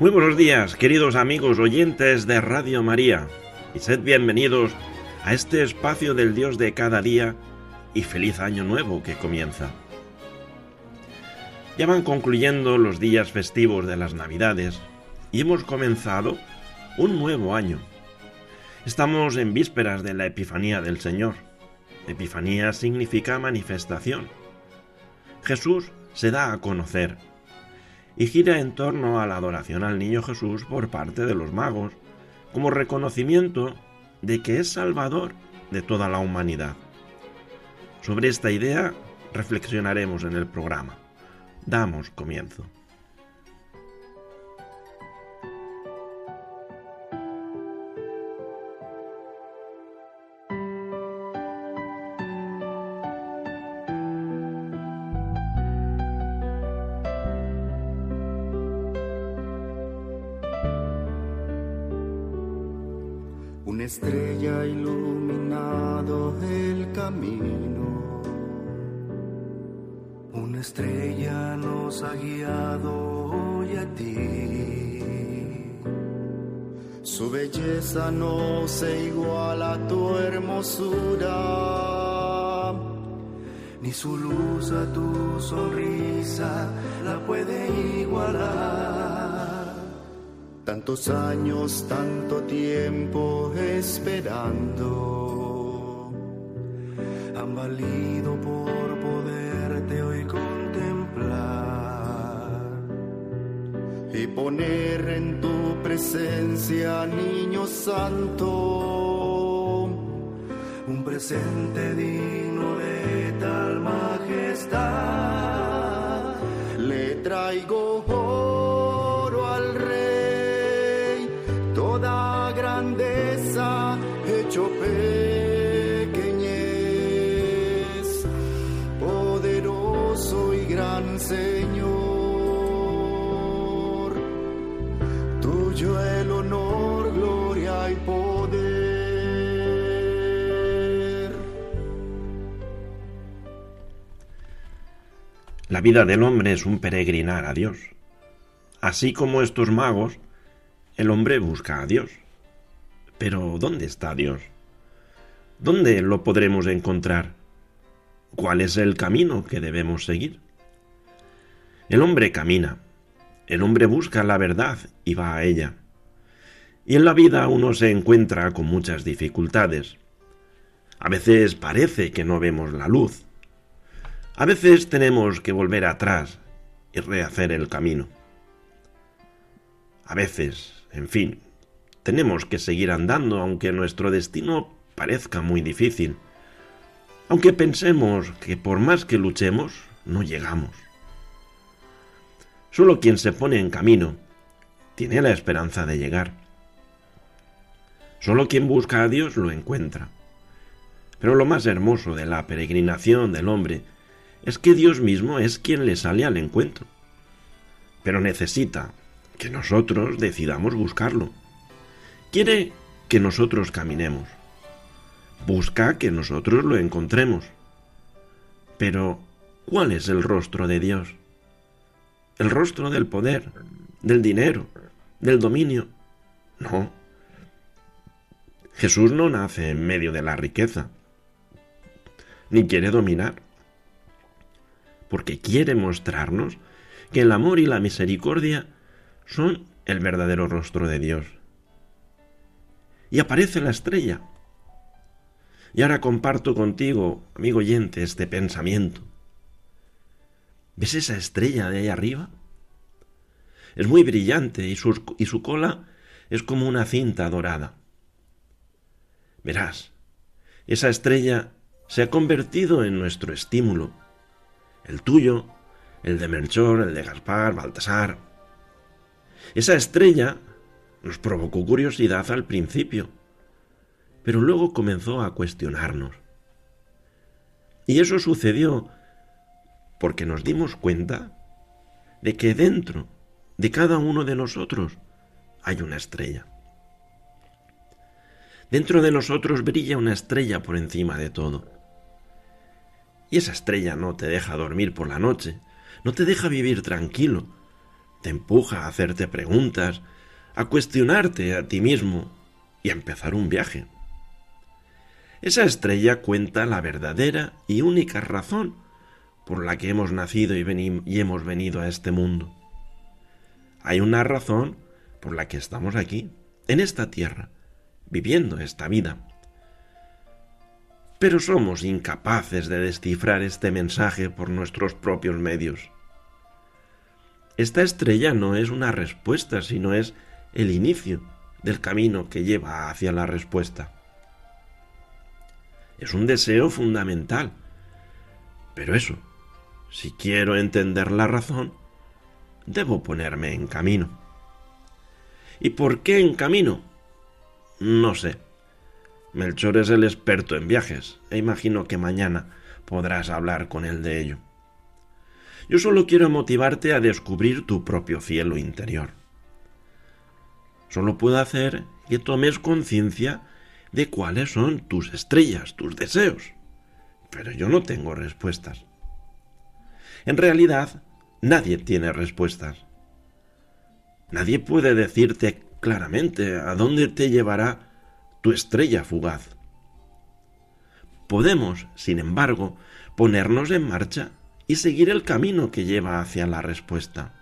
Muy buenos días, queridos amigos oyentes de Radio María, y sed bienvenidos a este espacio del Dios de cada día y feliz año nuevo que comienza. Ya van concluyendo los días festivos de las Navidades y hemos comenzado un nuevo año. Estamos en vísperas de la Epifanía del Señor. Epifanía significa manifestación. Jesús se da a conocer y gira en torno a la adoración al Niño Jesús por parte de los magos, como reconocimiento de que es Salvador de toda la humanidad. Sobre esta idea reflexionaremos en el programa. Damos comienzo. Tantos años, tanto tiempo esperando, han valido por poderte hoy contemplar y poner en tu presencia, niño santo, un presente digno el honor, gloria y poder. La vida del hombre es un peregrinar a Dios. Así como estos magos, el hombre busca a Dios. Pero ¿dónde está Dios? ¿Dónde lo podremos encontrar? ¿Cuál es el camino que debemos seguir? El hombre camina, el hombre busca la verdad y va a ella. Y en la vida uno se encuentra con muchas dificultades. A veces parece que no vemos la luz. A veces tenemos que volver atrás y rehacer el camino. A veces en fin, tenemos que seguir andando aunque nuestro destino parezca muy difícil, aunque pensemos que por más que luchemos, no llegamos. Solo quien se pone en camino tiene la esperanza de llegar. Solo quien busca a Dios lo encuentra. Pero lo más hermoso de la peregrinación del hombre es que Dios mismo es quien le sale al encuentro. Pero necesita que nosotros decidamos buscarlo. Quiere que nosotros caminemos. Busca que nosotros lo encontremos. Pero, ¿cuál es el rostro de Dios? ¿El rostro del poder, del dinero, del dominio? No. Jesús no nace en medio de la riqueza, ni quiere dominar, porque quiere mostrarnos que el amor y la misericordia son el verdadero rostro de Dios. Y aparece la estrella. Y ahora comparto contigo, amigo oyente, este pensamiento. ¿Ves esa estrella de ahí arriba? Es muy brillante y su, y su cola es como una cinta dorada. Verás, esa estrella se ha convertido en nuestro estímulo, el tuyo, el de Melchor, el de Gaspar, Baltasar, esa estrella Nos provocó curiosidad al principio, pero luego comenzó a cuestionarnos. Y eso sucedió porque nos dimos cuenta de que dentro de cada uno de nosotros hay una estrella. Dentro de nosotros brilla una estrella por encima de todo. Y esa estrella no te deja dormir por la noche, no te deja vivir tranquilo, te empuja a hacerte preguntas, a cuestionarte a ti mismo y a empezar un viaje. Esa estrella cuenta la verdadera y única razón por la que hemos nacido y, hemos venido a este mundo. Hay una razón por la que estamos aquí, en esta tierra, viviendo esta vida. Pero somos incapaces de descifrar este mensaje por nuestros propios medios. Esta estrella no es una respuesta, sino es el inicio del camino que lleva hacia la respuesta. Es un deseo fundamental. Pero eso, si quiero entender la razón, debo ponerme en camino. ¿Y por qué en camino? No sé. Melchor es el experto en viajes, e imagino que mañana podrás hablar con él de ello. Yo solo quiero motivarte a descubrir tu propio cielo interior. Solo puedo hacer que tomes conciencia de cuáles son tus estrellas, tus deseos. Pero yo no tengo respuestas. En realidad, nadie tiene respuestas. Nadie puede decirte claramente a dónde te llevará tu estrella fugaz. Podemos, sin embargo, ponernos en marcha y seguir el camino que lleva hacia la respuesta.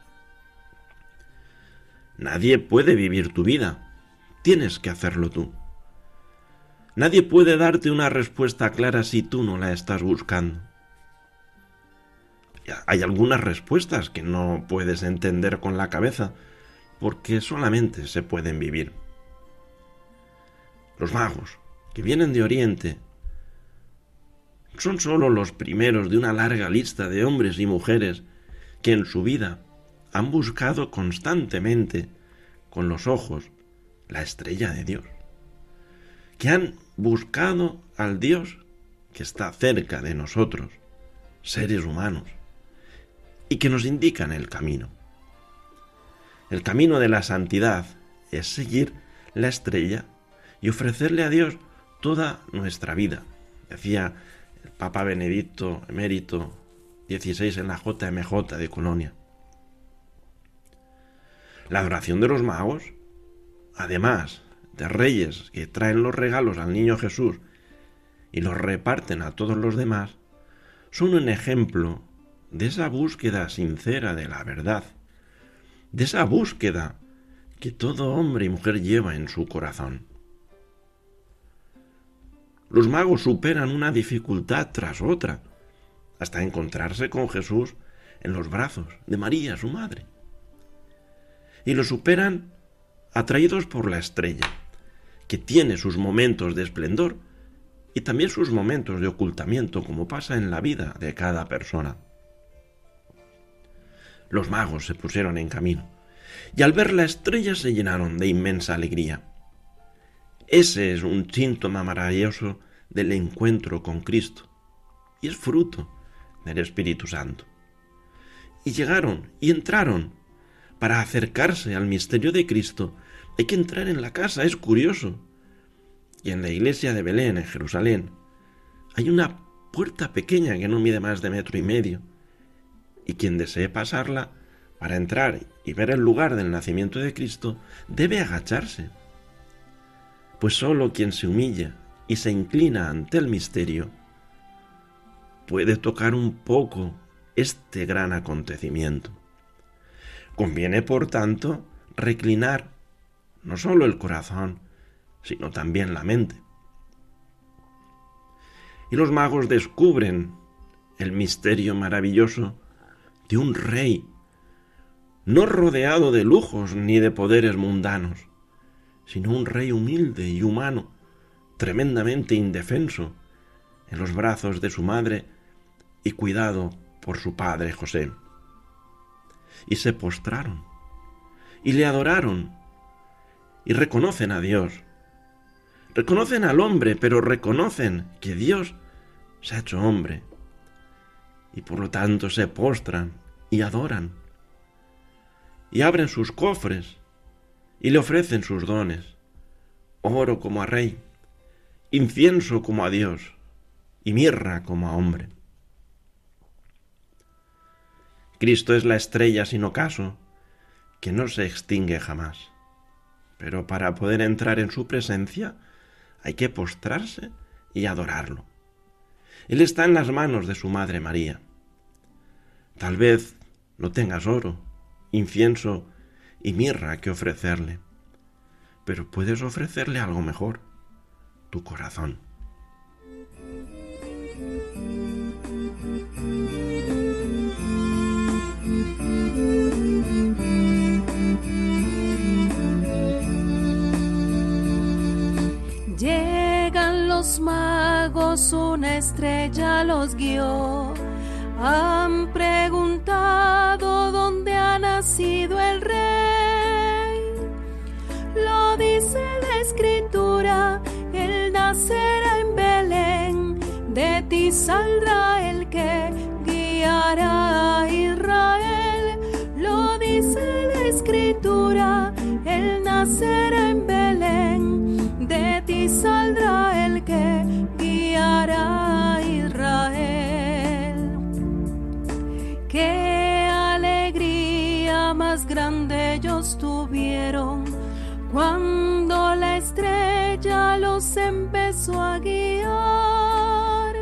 Nadie puede vivir tu vida, tienes que hacerlo tú. Nadie puede darte una respuesta clara si tú no la estás buscando. Hay algunas respuestas que no puedes entender con la cabeza, porque solamente se pueden vivir. Los magos, que vienen de Oriente, son sólo los primeros de una larga lista de hombres y mujeres que en su vida han buscado constantemente con los ojos la estrella de Dios, que han buscado al Dios que está cerca de nosotros, seres humanos, y que nos indican el camino. El camino de la santidad es seguir la estrella y ofrecerle a Dios toda nuestra vida. Decía el Papa Benedicto emérito 16 en la JMJ de Colonia. La adoración de los magos, además de reyes que traen los regalos al niño Jesús y los reparten a todos los demás, son un ejemplo de esa búsqueda sincera de la verdad de esa búsqueda que todo hombre y mujer lleva en su corazón. Los magos superan una dificultad tras otra, hasta encontrarse con Jesús en los brazos de María, su madre. Y lo superan atraídos por la estrella, que tiene sus momentos de esplendor y también sus momentos de ocultamiento, como pasa en la vida de cada persona los magos se pusieron en camino, y al ver la estrella se llenaron de inmensa alegría. Ese es un síntoma maravilloso del encuentro con Cristo, y es fruto del Espíritu Santo. Y llegaron y entraron. Para acercarse al misterio de Cristo hay que entrar en la casa, es curioso. Y en la iglesia de Belén, en Jerusalén, hay una puerta pequeña que no mide más de metro y medio, y quien desee pasarla para entrar y ver el lugar del nacimiento de Cristo debe agacharse, pues sólo quien se humilla y se inclina ante el misterio puede tocar un poco este gran acontecimiento. Conviene, por tanto, reclinar no sólo el corazón, sino también la mente. Y los magos descubren el misterio maravilloso de un rey, no rodeado de lujos ni de poderes mundanos, sino un rey humilde y humano, tremendamente indefenso, en los brazos de su madre y cuidado por su padre José. Y se postraron y le adoraron, y reconocen a Dios. Reconocen al hombre, pero reconocen que Dios se ha hecho hombre. Y por lo tanto se postran y adoran. Y abren sus cofres y le ofrecen sus dones. Oro como a rey, incienso como a Dios y mirra como a hombre. Cristo es la estrella sin ocaso, que no se extingue jamás. Pero para poder entrar en su presencia hay que postrarse y adorarlo. Él está en las manos de su Madre María. Tal vez no tengas oro, incienso y mirra que ofrecerle, pero puedes ofrecerle algo mejor, tu corazón. Llegan los magos, una estrella los guió. Han preguntado dónde ha nacido el rey. Lo dice la escritura, él nacerá en Belén. De ti saldrá el que guiará a Israel. Lo dice la escritura, él nacerá en Belén. Tuvieron cuando la estrella los empezó a guiar.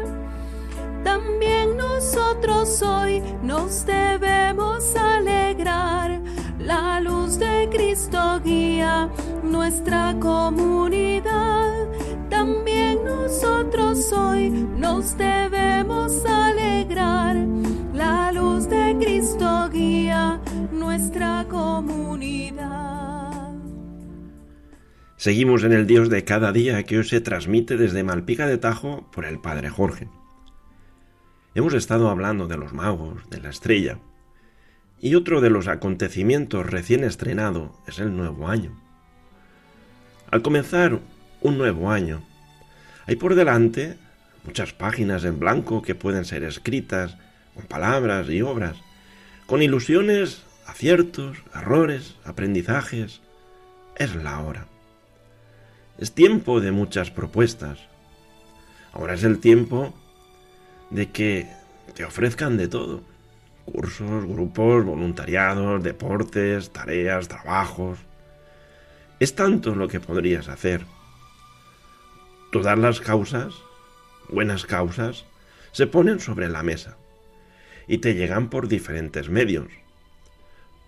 También nosotros hoy nos debemos alegrar. La luz de Cristo guía nuestra comunidad. También nosotros hoy nos debemos alegrar. Seguimos en el Dios de cada día que hoy se transmite desde Malpica de Tajo por el Padre Jorge. Hemos estado hablando de los magos, de la estrella, y otro de los acontecimientos recién estrenado es el nuevo año. Al comenzar un nuevo año, hay por delante muchas páginas en blanco que pueden ser escritas con palabras y obras, con ilusiones, aciertos, errores, aprendizajes. Es la hora. Es tiempo de muchas propuestas. Ahora es el tiempo de que te ofrezcan de todo. Cursos, grupos, voluntariados, deportes, tareas, trabajos. Es tanto lo que podrías hacer. Todas las causas, buenas causas, se ponen sobre la mesa y te llegan por diferentes medios.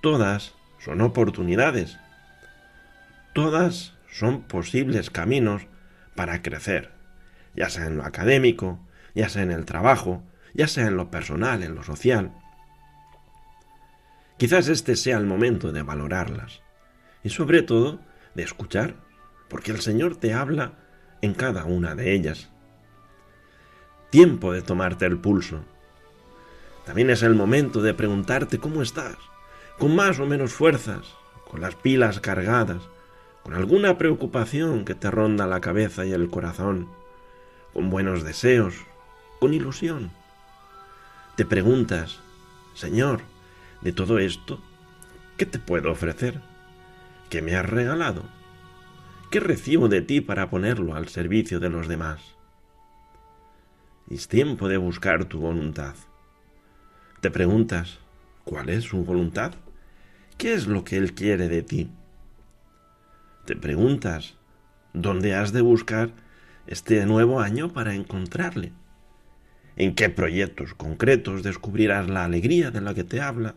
Todas son oportunidades. Todas son posibles caminos para crecer, ya sea en lo académico, ya sea en el trabajo, ya sea en lo personal, en lo social. Quizás este sea el momento de valorarlas y sobre todo de escuchar, porque el Señor te habla en cada una de ellas. Tiempo de tomarte el pulso. También es el momento de preguntarte cómo estás, con más o menos fuerzas, con las pilas cargadas, con alguna preocupación que te ronda la cabeza y el corazón, con buenos deseos, con ilusión. Te preguntas, Señor, de todo esto, ¿qué te puedo ofrecer? ¿Qué me has regalado? ¿Qué recibo de ti para ponerlo al servicio de los demás? Es tiempo de buscar tu voluntad. Te preguntas, ¿cuál es su voluntad? ¿Qué es lo que Él quiere de ti? Te preguntas, ¿dónde has de buscar este nuevo año para encontrarle? ¿En qué proyectos concretos descubrirás la alegría de la que te habla?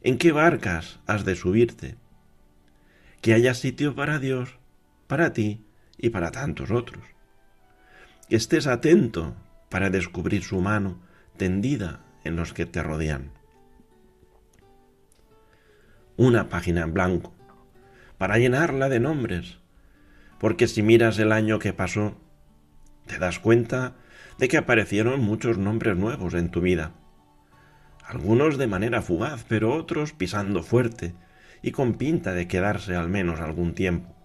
¿En qué barcas has de subirte? Que haya sitio para Dios, para ti y para tantos otros. Que estés atento para descubrir su mano tendida en los que te rodean. Una página en blanco, para llenarla de nombres, porque si miras el año que pasó, te das cuenta de que aparecieron muchos nombres nuevos en tu vida algunos de manera fugaz, pero otros pisando fuerte y con pinta de quedarse al menos algún tiempo.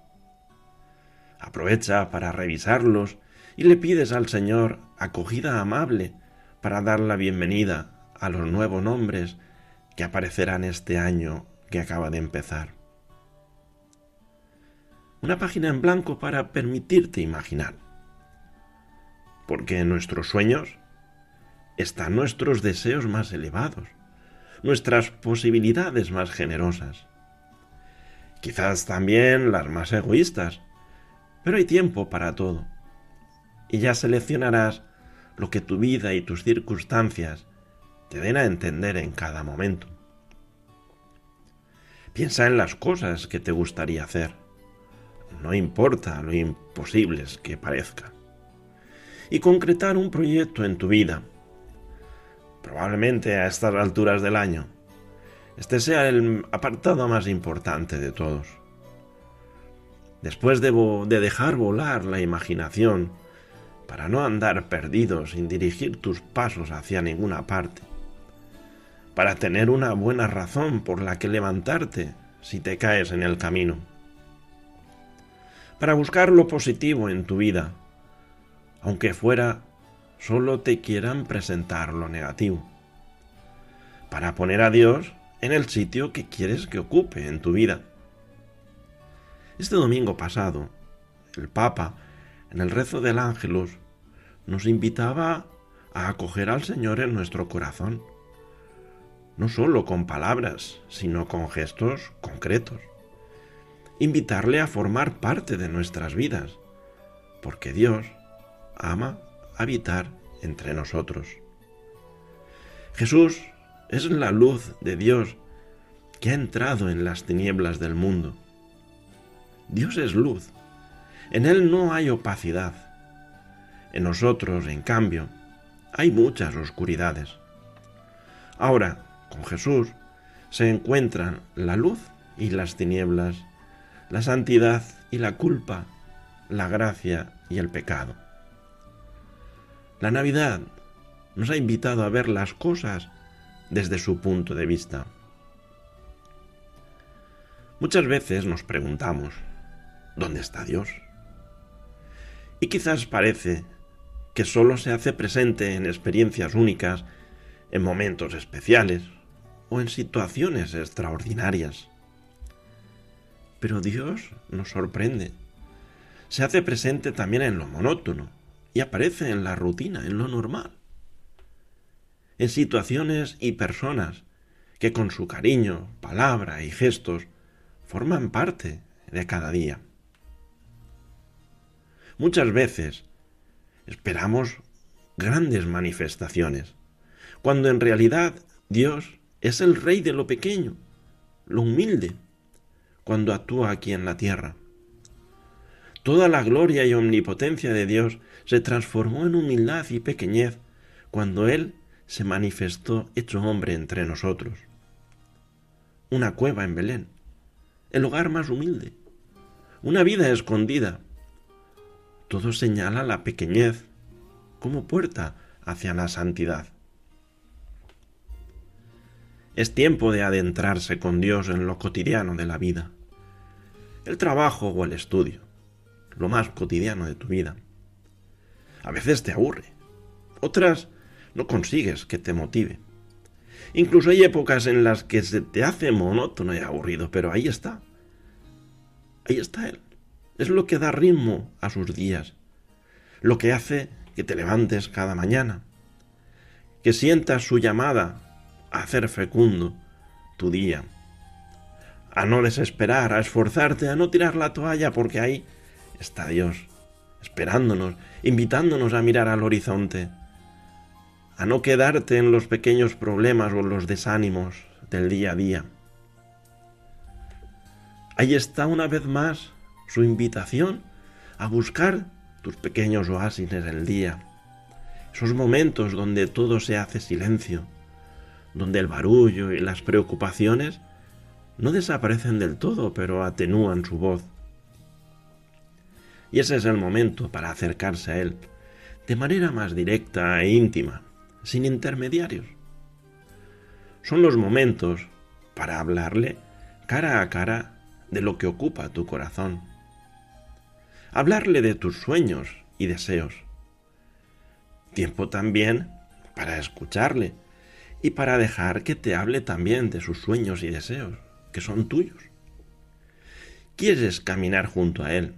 Aprovecha para revisarlos y le pides al Señor acogida amable para dar la bienvenida a los nuevos nombres que aparecerán este año que acaba de empezar. Una página en blanco para permitirte imaginar. Porque en nuestros sueños están nuestros deseos más elevados, nuestras posibilidades más generosas. Quizás también las más egoístas, pero hay tiempo para todo. Y ya seleccionarás lo que tu vida y tus circunstancias te den a entender en cada momento. Piensa en las cosas que te gustaría hacer. No importa lo imposibles que parezcan. Y concretar un proyecto en tu vida. Probablemente a estas alturas del año, este sea el apartado más importante de todos. Después de, de dejar volar la imaginación, para no andar perdido sin dirigir tus pasos hacia ninguna parte, para tener una buena razón por la que levantarte si te caes en el camino, para buscar lo positivo en tu vida, aunque fuera solo te quieran presentar lo negativo, para poner a Dios en el sitio que quieres que ocupe en tu vida. Este domingo pasado, el Papa, en el rezo del Ángelus, nos invitaba a acoger al Señor en nuestro corazón no solo con palabras, sino con gestos concretos. Invitarle a formar parte de nuestras vidas, porque Dios ama habitar entre nosotros. Jesús es la luz de Dios que ha entrado en las tinieblas del mundo. Dios es luz. En Él no hay opacidad. En nosotros, en cambio, hay muchas oscuridades. Ahora, con Jesús se encuentran la luz y las tinieblas, la santidad y la culpa, la gracia y el pecado. La Navidad nos ha invitado a ver las cosas desde su punto de vista. Muchas veces nos preguntamos, ¿dónde está Dios? Y quizás parece que solo se hace presente en experiencias únicas, en momentos especiales, o en situaciones extraordinarias. Pero Dios nos sorprende. Se hace presente también en lo monótono y aparece en la rutina, en lo normal. En situaciones y personas que con su cariño, palabra y gestos forman parte de cada día. Muchas veces esperamos grandes manifestaciones, cuando en realidad Dios es el rey de lo pequeño, lo humilde, cuando actúa aquí en la tierra. Toda la gloria y omnipotencia de Dios se transformó en humildad y pequeñez cuando Él se manifestó hecho hombre entre nosotros. Una cueva en Belén, el hogar más humilde, una vida escondida. Todo señala la pequeñez como puerta hacia la santidad. Es tiempo de adentrarse con Dios en lo cotidiano de la vida. El trabajo o el estudio, lo más cotidiano de tu vida. A veces te aburre, otras no consigues que te motive. Incluso hay épocas en las que se te hace monótono y aburrido, pero ahí está. Ahí está Él. Es lo que da ritmo a sus días, lo que hace que te levantes cada mañana, que sientas su llamada a hacer fecundo tu día, a no desesperar, a esforzarte, a no tirar la toalla, porque ahí está Dios, esperándonos, invitándonos a mirar al horizonte, a no quedarte en los pequeños problemas o los desánimos del día a día. Ahí está una vez más su invitación a buscar tus pequeños oasis en el día, esos momentos donde todo se hace silencio, donde el barullo y las preocupaciones no desaparecen del todo, pero atenúan su voz. Y ese es el momento para acercarse a Él, de manera más directa e íntima, sin intermediarios. Son los momentos para hablarle cara a cara de lo que ocupa tu corazón. Hablarle de tus sueños y deseos. Tiempo también para escucharle y para dejar que te hable también de sus sueños y deseos, que son tuyos. Quieres caminar junto a Él,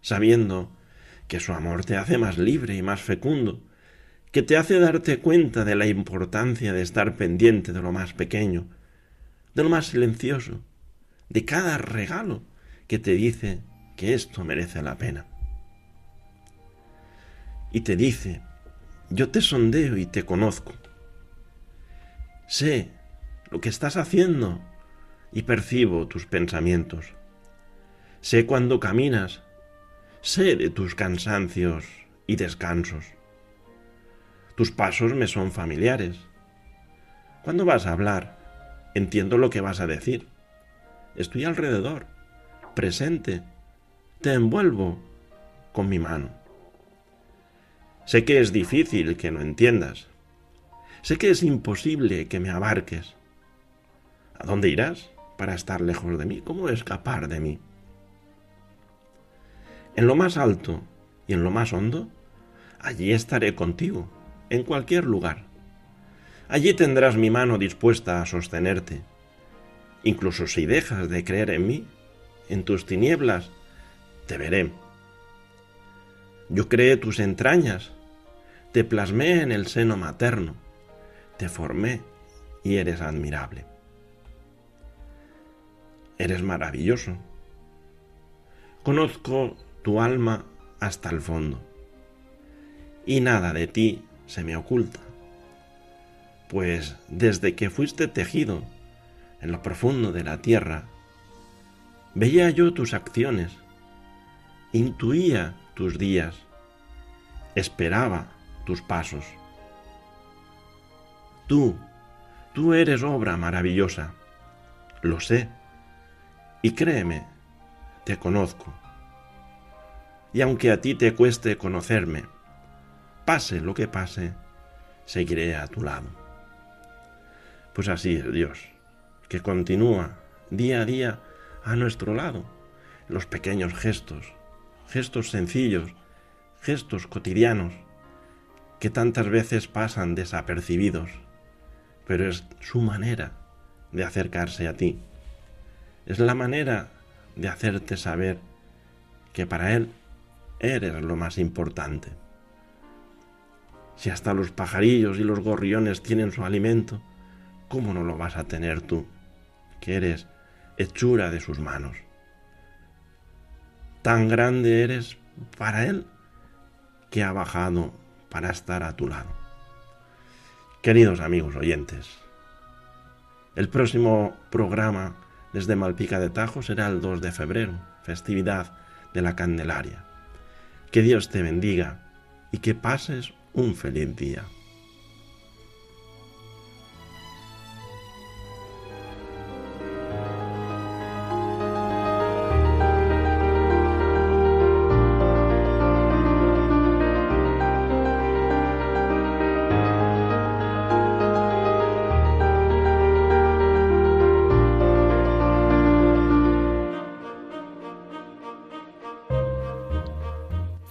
sabiendo que su amor te hace más libre y más fecundo, que te hace darte cuenta de la importancia de estar pendiente de lo más pequeño, de lo más silencioso, de cada regalo que te dice que esto merece la pena. Y te dice, yo te sondeo y te conozco. Sé lo que estás haciendo y percibo tus pensamientos. Sé cuando caminas, sé de tus cansancios y descansos. Tus pasos me son familiares. Cuando vas a hablar, entiendo lo que vas a decir. Estoy alrededor, presente, te envuelvo con mi mano. Sé que es difícil que no entiendas. Sé que es imposible que me abarques. ¿A dónde irás para estar lejos de mí? ¿Cómo escapar de mí? En lo más alto y en lo más hondo, allí estaré contigo, en cualquier lugar. Allí tendrás mi mano dispuesta a sostenerte. Incluso si dejas de creer en mí, en tus tinieblas, te veré. Yo creé tus entrañas, te plasmé en el seno materno, te formé y eres admirable. Eres maravilloso. Conozco tu alma hasta el fondo. Y nada de ti se me oculta, pues desde que fuiste tejido en lo profundo de la tierra, veía yo tus acciones, intuía tus días, esperaba tus pasos. Tú, tú eres obra maravillosa, lo sé, y créeme, te conozco y aunque a ti te cueste conocerme, pase lo que pase, seguiré a tu lado. Pues así es Dios, que continúa día a día a nuestro lado, los pequeños gestos, gestos sencillos, gestos cotidianos, que tantas veces pasan desapercibidos, pero es su manera de acercarse a ti. Es la manera de hacerte saber que para Él eres lo más importante. Si hasta los pajarillos y los gorriones tienen su alimento, ¿cómo no lo vas a tener tú, que eres hechura de sus manos? Tan grande eres para Él que ha bajado para estar a tu lado. Queridos amigos oyentes, el próximo programa desde Malpica de Tajo será el 2 de febrero, festividad de la Candelaria. Que Dios te bendiga y que pases un feliz día.